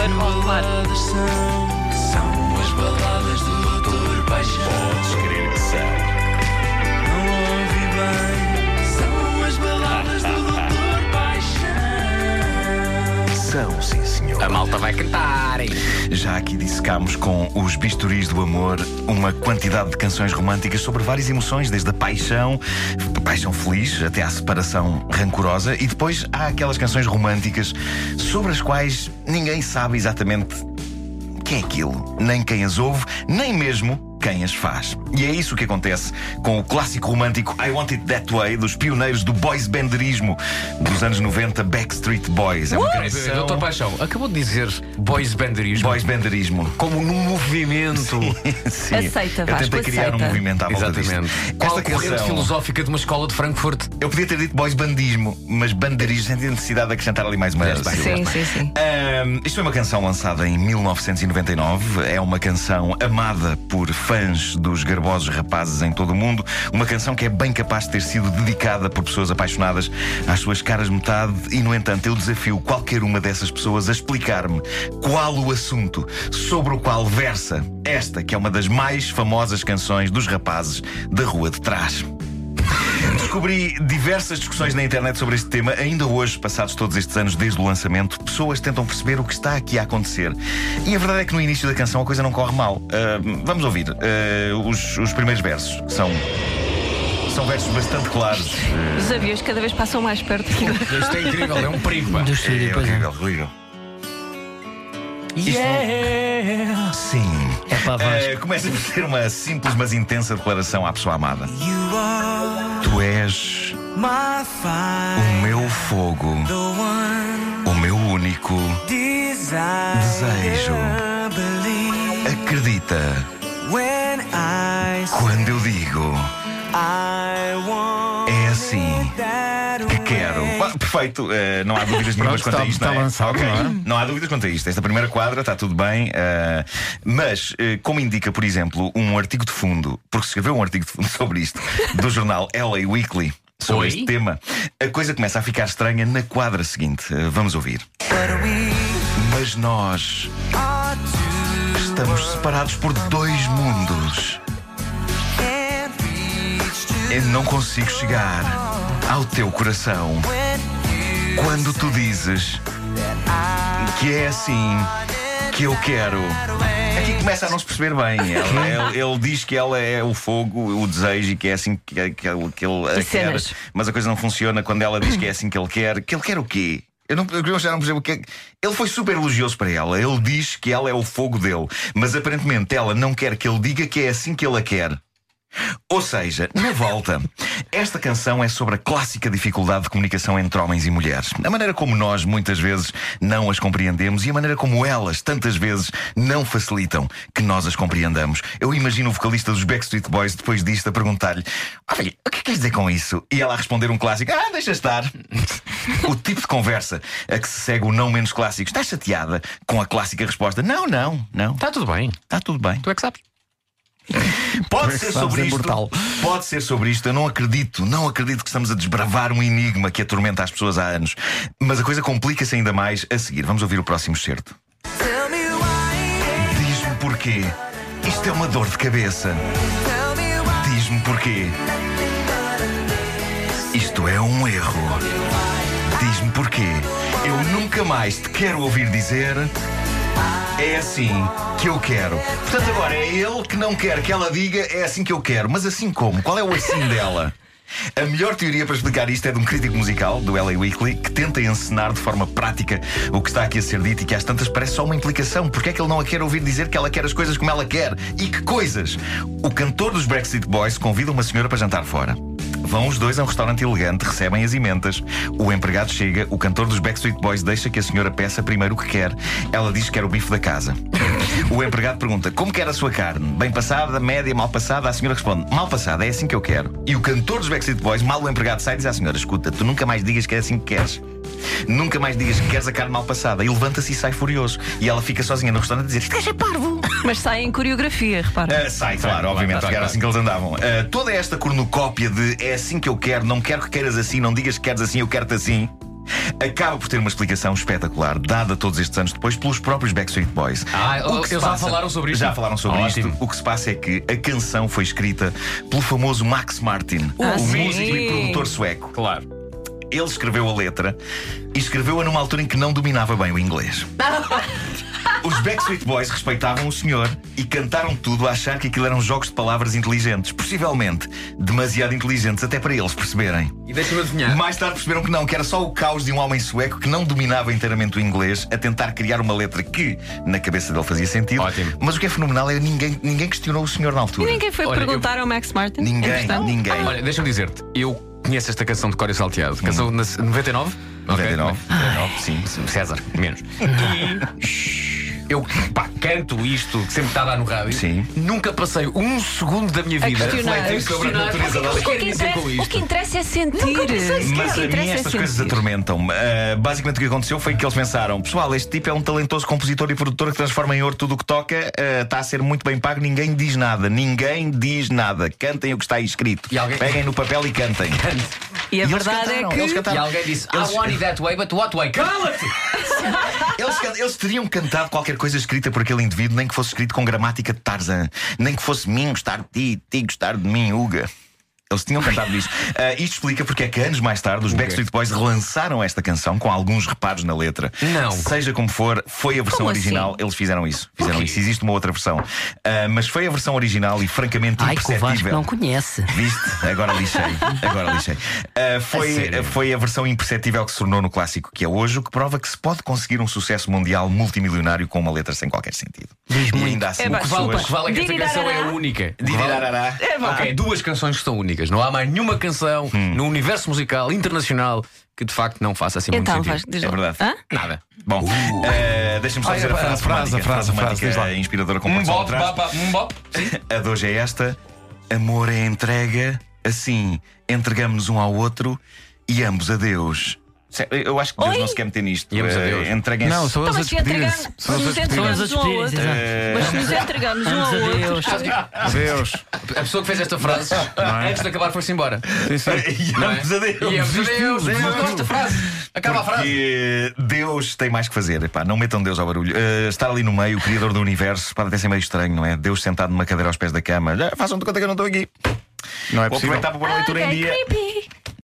Doutor Omar. São as baladas do Doutor Paixão. São, sim, senhor. A malta vai cantar. hein? Já aqui dissecámos com os bisturis do amor uma quantidade de canções românticas sobre várias emoções, desde a paixão, paixão feliz, até à separação rancorosa, e depois há aquelas canções românticas sobre as quais ninguém sabe exatamente que é aquilo, nem quem as ouve, nem mesmo quem as faz. E é isso que acontece com o clássico romântico I Want It That Way dos pioneiros do boys banderismo dos anos 90, Backstreet Boys. É uma canção. Doutor Paixão, acabou de dizer boys banderismo. Boys banderismo. Como num movimento. Sim, Aceita, eu Vasco, tentei criar aceita. um movimento à volta Exatamente. disto. Qual a corrente canção, filosófica de uma escola de Frankfurt? eu podia ter dito boys bandismo, mas banderismo sem ter necessidade de acrescentar ali mais uma bem. sílaba. Sim, sim, sim. Ahm, isto é uma canção lançada em 1999. É uma canção amada por fãs dos garbosos rapazes em todo o mundo. Uma canção que é bem capaz de ter sido dedicada por pessoas apaixonadas às suas caras metade. E, no entanto, eu desafio qualquer uma dessas pessoas a explicar-me qual o assunto sobre o qual versa esta, que é uma das mais famosas canções dos rapazes da Rua de Trás. Descobri diversas discussões na internet sobre este tema. Ainda hoje, passados todos estes anos desde o lançamento, pessoas tentam perceber o que está aqui a acontecer. E a verdade é que no início da canção a coisa não corre mal. Ah, vamos ouvir ah, os, os primeiros versos. São, são versos bastante claros. Os aviões cada vez passam mais perto. Isto é incrível, é um perigo. pá. Do É estúdio, pois é. horrível, horrível. Não- Sim. É para Vasco. Ah, começa por ser uma simples mas intensa declaração à pessoa amada. You are Tu és o meu fogo, o meu único. Desejo. Acredita quando eu digo é assim quero. Ah, perfeito, eh, não há dúvidas nenhumas quanto a isto. está não é? lançado, Ok, não é? Não há dúvidas quanto a isto. Esta primeira quadra está tudo bem, eh, mas eh, como indica, por exemplo, um artigo de fundo, porque se escreveu um artigo de fundo sobre isto, do jornal LA Weekly. Sobre Oi? este tema, a coisa começa a ficar estranha na quadra seguinte. Vamos ouvir. Mas nós estamos separados por dois mundos. To Eu não consigo chegar ao teu coração quando tu dizes que é assim que eu quero. Aqui começa a não se perceber bem. Ela- ele, ele diz que ela é o fogo, o desejo e que é assim que, que ele, que ele a quer. Mas a coisa não funciona quando ela diz que é assim que ele quer. Que ele quer o quê? Eu, não, eu já não percebo o que é. Ele foi super elogioso para ela. Ele diz que ela é o fogo dele. Mas aparentemente ela não quer que ele diga que é assim que ele a quer. Ou seja, na volta, esta canção é sobre a clássica dificuldade de comunicação entre homens e mulheres. A maneira como nós, muitas vezes, não as compreendemos e a maneira como elas, tantas vezes, não facilitam que nós as compreendamos. Eu imagino o vocalista dos Backstreet Boys, depois disto, a perguntar-lhe: Olha, o que é queres dizer com isso? E ela a responder um clássico: Ah, deixa estar. o tipo de conversa a que se segue o não menos clássico. Estás chateada com a clássica resposta: Não, não, não. Está tudo bem. Está tudo bem. Tu é que sabes. Pode é ser sobre é isto. Pode ser sobre isto. Eu não acredito, não acredito que estamos a desbravar um enigma que atormenta as pessoas há anos. Mas a coisa complica-se ainda mais a seguir. Vamos ouvir o próximo certo. Diz-me porquê. Isto é uma dor de cabeça. Diz-me porquê. Isto é um erro. Diz-me porquê. Eu nunca mais te quero ouvir dizer. É assim que eu quero. Portanto, agora é ele que não quer que ela diga é assim que eu quero. Mas assim como? Qual é o assim dela? A melhor teoria para explicar isto é de um crítico musical, do LA Weekly, que tenta encenar de forma prática o que está aqui a ser dito e que às tantas parece só uma implicação. Porque é que ele não a quer ouvir dizer que ela quer as coisas como ela quer? E que coisas? O cantor dos Backstreet Boys convida uma senhora para jantar fora. Vão os dois a um restaurante elegante, recebem as emendas. O empregado chega, o cantor dos Backstreet Boys deixa que a senhora peça primeiro o que quer. Ela diz que quer o bife da casa. O empregado pergunta como quer a sua carne? Bem passada, média, mal passada? A senhora responde: mal passada, é assim que eu quero. E o cantor dos Backstreet Boys, mal o empregado sai, diz à senhora: escuta, tu nunca mais digas que é assim que queres. Nunca mais digas que queres a carne mal passada. E levanta-se e sai furioso. E ela fica sozinha no restaurante a dizer: Este gajo é parvo. Mas sai em coreografia, repara. Ah, sai, claro, claro, obviamente, porque era assim que eles andavam. Ah, toda esta cornucópia de é assim que eu quero, não quero que queiras assim, não digas que queres assim, eu quero-te assim. acaba por ter uma explicação espetacular, dada todos estes anos depois pelos próprios Backstreet Boys. Ah, O que se eles já falaram sobre isto? Já falaram sobre Ótimo. isto. O que se passa é que a canção foi escrita pelo famoso Max Martin, Ah, o sim. músico e produtor sueco. Claro. Ele escreveu a letra e escreveu-a numa altura em que não dominava bem o inglês. Os Backstreet Boys respeitavam o senhor e cantaram tudo a achar que aquilo eram jogos de palavras inteligentes. Possivelmente demasiado inteligentes até para eles perceberem. E deixa-me adivinhar. Mais tarde perceberam que não, que era só o caos de um homem sueco que não dominava inteiramente o inglês a tentar criar uma letra que, na cabeça dele, fazia sentido. Ótimo. Mas o que é fenomenal é que ninguém, ninguém questionou o senhor na E altura. ninguém foi Olha, perguntar ao Max Martin? Ninguém, ninguém. Olha, deixa-me dizer-te, eu conheço esta canção de Código Salteado. Canção na 99? 99, Ok. 99, sim. César, menos. E eu pá, canto isto que sempre está a dar no rádio. Sim. Nunca passei um segundo da minha vida questionar. refletir sobre a natureza da O que, interessa, com o que isto. interessa é sentir. Mas a mim interessa estas é coisas atormentam-me. Ah, basicamente o que aconteceu foi que eles pensaram: pessoal, este tipo é um talentoso compositor e produtor que transforma em ouro tudo o que toca, ah, está a ser muito bem pago, ninguém diz nada, ninguém diz nada. Cantem o que está aí escrito. E alguém- Peguem no papel e cantem. E a eles verdade cantaram, é que. E alguém disse, Eles- I want it that way, but what way? Cala-te! Eles, eles teriam cantado qualquer coisa escrita por aquele indivíduo, nem que fosse escrito com gramática de Tarzan, nem que fosse mim gostar de ti, ti gostar de mim, Uga. Eles tinham cantado isso. Ah, isto explica porque é que anos mais tarde os Backstreet Boys relançaram esta canção com alguns reparos na letra. Não. Seja como for, foi a versão Como original. assim? Eles fizeram isso. Fizeram quê? isso. Existe uma outra versão. Ah, mas foi a versão original e francamente Ai, imperceptível. não conhece. Viste? Agora lixei. Agora lixei. Uh, foi, sério? foi a versão imperceptível que se tornou no clássico que é hoje, o que prova que se pode conseguir um sucesso mundial multimilionário com uma letra sem qualquer sentido. Diz e ainda assim, É, O que vale, pessoas- o que vale é que esta canção é a única. O que vale- Dirirarará. Ok, duas canções que são únicas. Não há mais nenhuma canção Hum. no universo musical internacional que de facto não faça assim Então, muito vais, sentido. É verdade. Hã? Nada. Bom, uh, deixa-me só dizer a a frase, frase, romântica, frase, a frase, diz lá. inspiradora com Um bop, atrás. bop, um bop. A de hoje é esta: Amor é entrega, assim entregamos-nos um ao outro e ambos a Deus. Eu acho que Deus Oi? não se quer meter nisto. E ambos a Eh, Deus. Entreguem-se. Não, são Então, eles a mas se entregamos, despedir-se. se São eles nos a despedir-se. entregamos um ao outro, exato. mas se nos entregamos um ao outro, Adeus. A pessoa que fez esta frase, é? antes de acabar, foi-se embora. Sim, sim. E é? a Deus. E a Deus. Não gosto da frase. Acaba a frase. Deus tem mais que fazer. Epá, não metam Deus ao barulho. Eh, estar ali no meio, o Criador do Universo, pode até ser meio estranho, não é? Deus sentado numa cadeira aos pés da cama. Já, façam de conta que eu não estou aqui. Não é Vou possível. aproveitar para pôr a leitura em dia. creepy.